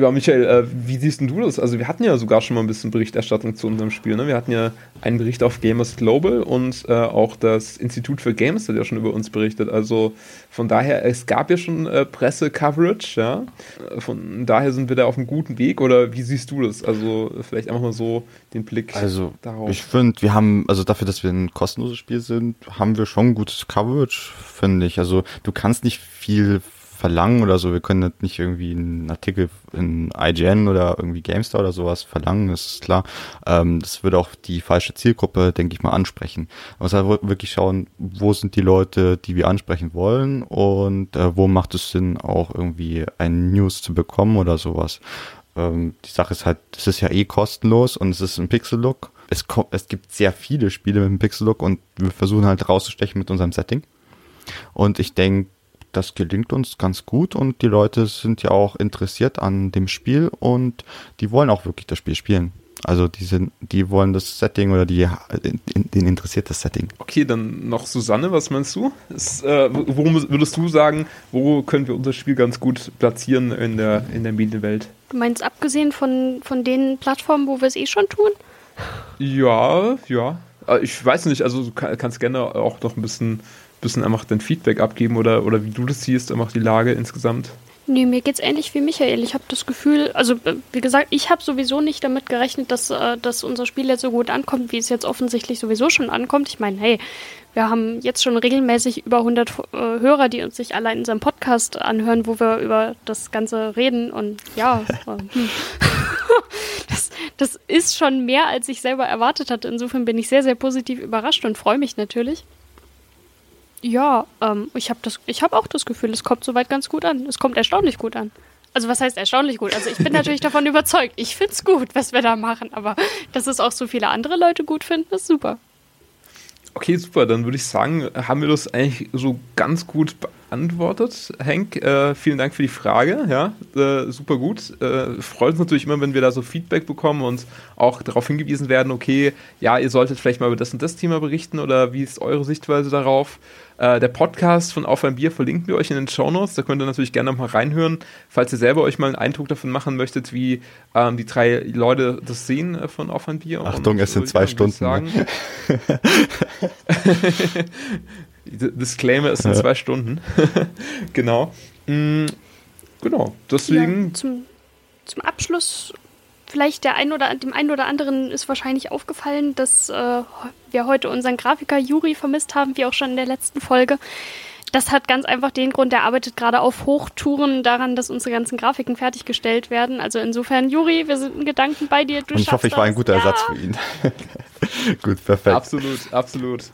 ja, Michael, äh, wie siehst du das? Also wir hatten ja sogar schon mal ein bisschen Berichterstattung zu unserem Spiel. Ne? Wir hatten ja einen Bericht auf Gamers Global und äh, auch das Institut für Games hat ja schon über uns berichtet. Also von daher, es gab ja schon äh, Presse-Coverage, ja. Von daher sind wir da auf einem guten Weg oder wie siehst du das? Also vielleicht einfach mal so den Blick also, darauf. Ich finde, wir haben, also dafür, dass wir ein kostenloses Spiel sind, haben wir schon gutes Coverage, finde ich. Also du kannst nicht viel verlangen oder so. Wir können nicht irgendwie einen Artikel in IGN oder irgendwie GameStar oder sowas verlangen, das ist klar. Ähm, das würde auch die falsche Zielgruppe, denke ich mal, ansprechen. Man muss halt wirklich schauen, wo sind die Leute, die wir ansprechen wollen und äh, wo macht es Sinn, auch irgendwie ein News zu bekommen oder sowas. Ähm, die Sache ist halt, es ist ja eh kostenlos und es ist ein Pixel-Look. Es, es gibt sehr viele Spiele mit einem Pixel-Look und wir versuchen halt rauszustechen mit unserem Setting. Und ich denke, das gelingt uns ganz gut und die Leute sind ja auch interessiert an dem Spiel und die wollen auch wirklich das Spiel spielen. Also die sind, die wollen das Setting oder die, den interessiert das Setting. Okay, dann noch Susanne, was meinst du? Ist, äh, worum würdest du sagen, wo können wir unser Spiel ganz gut platzieren in der, in der Medienwelt? Du meinst abgesehen von, von den Plattformen, wo wir es eh schon tun? Ja, ja. Äh, ich weiß nicht, also du kannst gerne auch noch ein bisschen bisschen einfach dein Feedback abgeben oder, oder wie du das siehst, einfach die Lage insgesamt? Nee, mir geht's ähnlich wie Michael. Ich habe das Gefühl, also äh, wie gesagt, ich habe sowieso nicht damit gerechnet, dass, äh, dass unser Spiel jetzt so gut ankommt, wie es jetzt offensichtlich sowieso schon ankommt. Ich meine, hey, wir haben jetzt schon regelmäßig über 100 äh, Hörer, die uns sich alle in unserem Podcast anhören, wo wir über das Ganze reden. Und ja, äh, hm. das, das ist schon mehr, als ich selber erwartet hatte. Insofern bin ich sehr, sehr positiv überrascht und freue mich natürlich. Ja, ähm, ich habe hab auch das Gefühl, es kommt soweit ganz gut an. Es kommt erstaunlich gut an. Also was heißt erstaunlich gut? Also ich bin natürlich davon überzeugt. Ich finde es gut, was wir da machen, aber dass es auch so viele andere Leute gut finden, ist super. Okay, super. Dann würde ich sagen, haben wir das eigentlich so ganz gut beantwortet. Hank, äh, vielen Dank für die Frage. Ja, äh, super gut. Äh, freut uns natürlich immer, wenn wir da so Feedback bekommen und auch darauf hingewiesen werden, okay, ja, ihr solltet vielleicht mal über das und das Thema berichten oder wie ist eure Sichtweise darauf? Äh, der Podcast von Auf ein Bier verlinken wir euch in den Show Notes. Da könnt ihr natürlich gerne nochmal reinhören, falls ihr selber euch mal einen Eindruck davon machen möchtet, wie ähm, die drei Leute das sehen äh, von Auf ein Bier. Achtung, Und, es sind zwei Stunden. Ne? Disclaimer, es sind ja. zwei Stunden. genau. Mm, genau, deswegen. Ja, zum, zum Abschluss vielleicht der ein oder dem einen oder anderen ist wahrscheinlich aufgefallen, dass äh, wir heute unseren Grafiker Juri vermisst haben, wie auch schon in der letzten Folge. Das hat ganz einfach den Grund, er arbeitet gerade auf Hochtouren daran, dass unsere ganzen Grafiken fertiggestellt werden. Also insofern, Juri, wir sind in Gedanken bei dir. Du Und ich hoffe, ich war ein guter ja. Ersatz für ihn. Gut, perfekt. Absolut, absolut.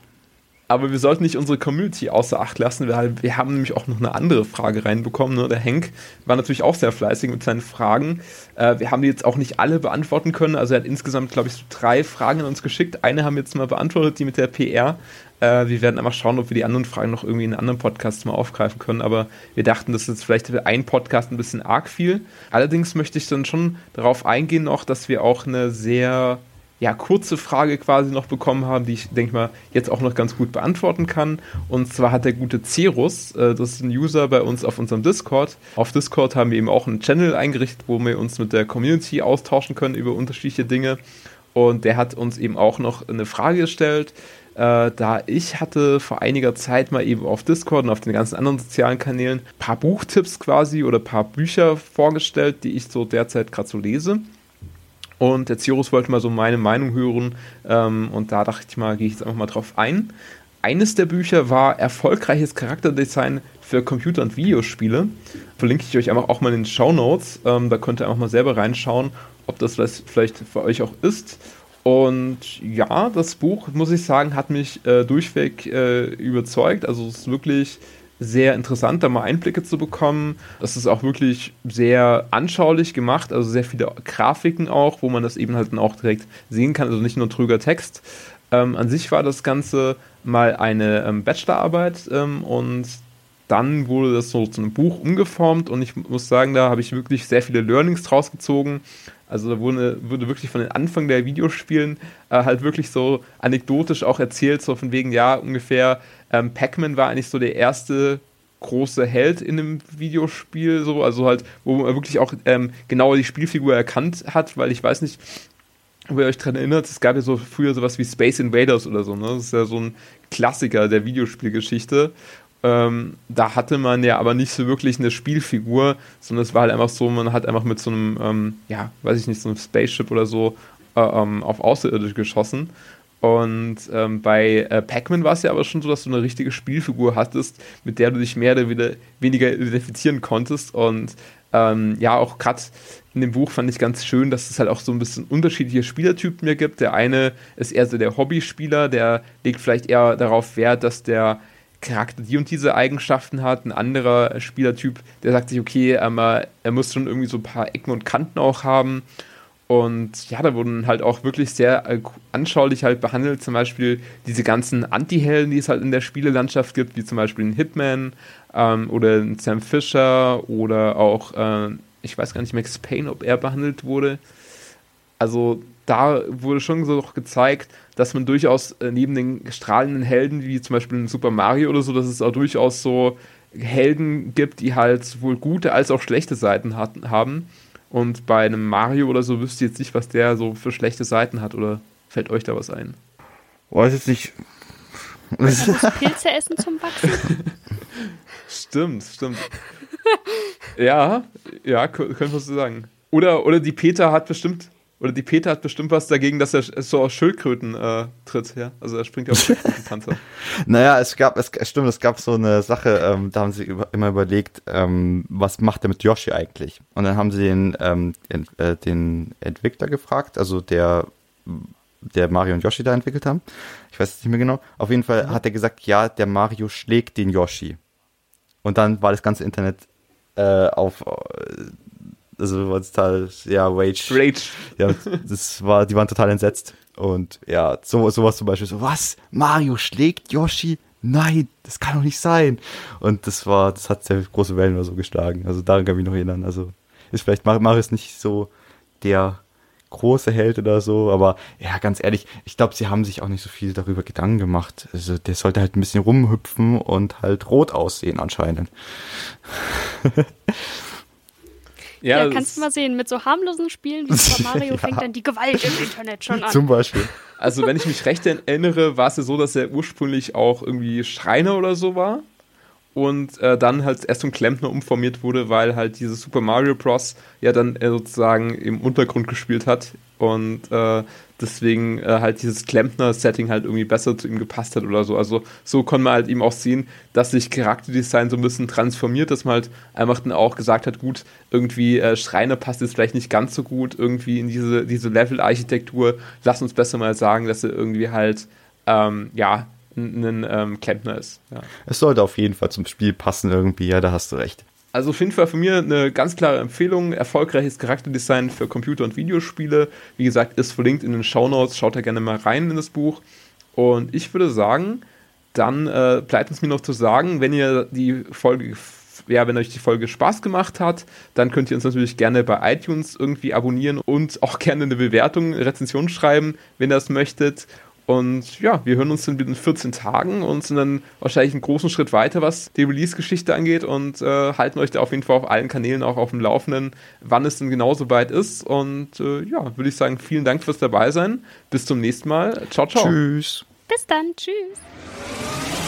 Aber wir sollten nicht unsere Community außer Acht lassen, weil wir haben nämlich auch noch eine andere Frage reinbekommen. Ne? Der Henk war natürlich auch sehr fleißig mit seinen Fragen. Äh, wir haben die jetzt auch nicht alle beantworten können. Also er hat insgesamt, glaube ich, so drei Fragen an uns geschickt. Eine haben wir jetzt mal beantwortet, die mit der PR. Äh, wir werden einfach schauen, ob wir die anderen Fragen noch irgendwie in anderen Podcasts mal aufgreifen können. Aber wir dachten, das ist vielleicht für einen Podcast ein bisschen arg viel. Allerdings möchte ich dann schon darauf eingehen noch, dass wir auch eine sehr ja, kurze Frage quasi noch bekommen haben, die ich denke mal jetzt auch noch ganz gut beantworten kann. Und zwar hat der gute Cerus, äh, das ist ein User bei uns auf unserem Discord. Auf Discord haben wir eben auch einen Channel eingerichtet, wo wir uns mit der Community austauschen können über unterschiedliche Dinge. Und der hat uns eben auch noch eine Frage gestellt, äh, da ich hatte vor einiger Zeit mal eben auf Discord und auf den ganzen anderen sozialen Kanälen ein paar Buchtipps quasi oder ein paar Bücher vorgestellt, die ich so derzeit gerade so lese. Und der Cirrus wollte mal so meine Meinung hören ähm, und da dachte ich mal, gehe ich jetzt einfach mal drauf ein. Eines der Bücher war Erfolgreiches Charakterdesign für Computer- und Videospiele. Verlinke ich euch einfach auch mal in den Show Notes. Ähm, da könnt ihr einfach mal selber reinschauen, ob das vielleicht für euch auch ist. Und ja, das Buch, muss ich sagen, hat mich äh, durchweg äh, überzeugt. Also es ist wirklich sehr interessant, da mal Einblicke zu bekommen. Das ist auch wirklich sehr anschaulich gemacht, also sehr viele Grafiken auch, wo man das eben halt dann auch direkt sehen kann, also nicht nur trüger Text. Ähm, an sich war das Ganze mal eine ähm, Bachelorarbeit ähm, und dann wurde das so zu einem Buch umgeformt und ich muss sagen, da habe ich wirklich sehr viele Learnings draus gezogen. Also da wurde, wurde wirklich von den Anfang der Videospielen äh, halt wirklich so anekdotisch auch erzählt, so von wegen, ja, ungefähr ähm, Pac-Man war eigentlich so der erste große Held in einem Videospiel, so, also halt, wo man wirklich auch ähm, genauer die Spielfigur erkannt hat, weil ich weiß nicht, ob ihr euch daran erinnert, es gab ja so früher sowas wie Space Invaders oder so, ne? Das ist ja so ein Klassiker der Videospielgeschichte. Ähm, da hatte man ja aber nicht so wirklich eine Spielfigur, sondern es war halt einfach so, man hat einfach mit so einem, ähm, ja, weiß ich nicht, so einem Spaceship oder so äh, ähm, auf Außerirdische geschossen. Und ähm, bei äh, Pac-Man war es ja aber schon so, dass du eine richtige Spielfigur hattest, mit der du dich mehr oder weniger identifizieren konntest. Und ähm, ja, auch gerade in dem Buch fand ich ganz schön, dass es halt auch so ein bisschen unterschiedliche Spielertypen mir gibt. Der eine ist eher so der Hobbyspieler, der legt vielleicht eher darauf Wert, dass der Charakter die und diese Eigenschaften hat. Ein anderer Spielertyp, der sagt sich, okay, ähm, er muss schon irgendwie so ein paar Ecken und Kanten auch haben. Und ja, da wurden halt auch wirklich sehr äh, anschaulich halt behandelt, zum Beispiel diese ganzen Anti-Helden, die es halt in der Spielelandschaft gibt, wie zum Beispiel ein Hitman ähm, oder ein Sam Fisher oder auch, äh, ich weiß gar nicht, Max Payne, ob er behandelt wurde. Also da wurde schon so gezeigt, dass man durchaus äh, neben den strahlenden Helden, wie zum Beispiel in Super Mario oder so, dass es auch durchaus so Helden gibt, die halt sowohl gute als auch schlechte Seiten hat, haben und bei einem Mario oder so wüsst ihr jetzt nicht, was der so für schlechte Seiten hat oder fällt euch da was ein? Weiß jetzt nicht. Also Pilze essen zum Wachsen? stimmt, stimmt. ja, ja, können wir so sagen. Oder, oder die Peter hat bestimmt oder die Peter hat bestimmt was dagegen, dass er so aus Schildkröten äh, tritt, ja. Also er springt auf Schildkrötenpanzer. naja, es gab, es stimmt, es gab so eine Sache, ähm, da haben sie über, immer überlegt, ähm, was macht er mit Yoshi eigentlich? Und dann haben sie den, ähm, den, äh, den Entwickler gefragt, also der, der Mario und Yoshi da entwickelt haben. Ich weiß es nicht mehr genau. Auf jeden Fall ja. hat er gesagt, ja, der Mario schlägt den Yoshi. Und dann war das ganze Internet äh, auf äh, also war total, ja, Rage. Rage. Ja, das war, die waren total entsetzt. Und ja, so, sowas zum Beispiel so, was? Mario schlägt Yoshi? Nein, das kann doch nicht sein. Und das war, das hat sehr große Wellen oder so geschlagen. Also daran kann ich mich noch erinnern. Also ist vielleicht Mario ist nicht so der große Held oder so, aber ja, ganz ehrlich, ich glaube, sie haben sich auch nicht so viel darüber Gedanken gemacht. Also der sollte halt ein bisschen rumhüpfen und halt rot aussehen anscheinend. Ja, ja kannst du mal sehen, mit so harmlosen Spielen wie Super Mario ja. fängt dann die Gewalt im Internet schon an. Zum Beispiel. Also, wenn ich mich recht erinnere, war es ja so, dass er ursprünglich auch irgendwie Schreiner oder so war und äh, dann halt erst zum Klempner umformiert wurde, weil halt dieses Super Mario Bros. ja dann äh, sozusagen im Untergrund gespielt hat und äh, deswegen äh, halt dieses Klempner-Setting halt irgendwie besser zu ihm gepasst hat oder so. Also so konnte man halt eben auch sehen, dass sich Charakterdesign so ein bisschen transformiert, dass man halt einfach dann auch gesagt hat, gut, irgendwie äh, Schreiner passt jetzt vielleicht nicht ganz so gut irgendwie in diese, diese Level-Architektur. Lass uns besser mal sagen, dass er irgendwie halt, ähm, ja, ein, ähm, Klempner ist. Ja. Es sollte auf jeden Fall zum Spiel passen irgendwie, ja, da hast du recht. Also auf jeden Fall von mir eine ganz klare Empfehlung. Erfolgreiches Charakterdesign für Computer- und Videospiele. Wie gesagt, ist verlinkt in den Shownotes. Schaut da gerne mal rein in das Buch. Und ich würde sagen, dann äh, bleibt es mir noch zu sagen, wenn ihr die Folge ja, wenn euch die Folge Spaß gemacht hat, dann könnt ihr uns natürlich gerne bei iTunes irgendwie abonnieren und auch gerne eine Bewertung, eine Rezension schreiben, wenn ihr das möchtet. Und ja, wir hören uns dann in 14 Tagen und sind dann wahrscheinlich einen großen Schritt weiter, was die Release-Geschichte angeht und äh, halten euch da auf jeden Fall auf allen Kanälen auch auf dem Laufenden, wann es denn genau so weit ist. Und äh, ja, würde ich sagen, vielen Dank fürs dabei sein. Bis zum nächsten Mal. Ciao, ciao. Tschüss. Bis dann. Tschüss.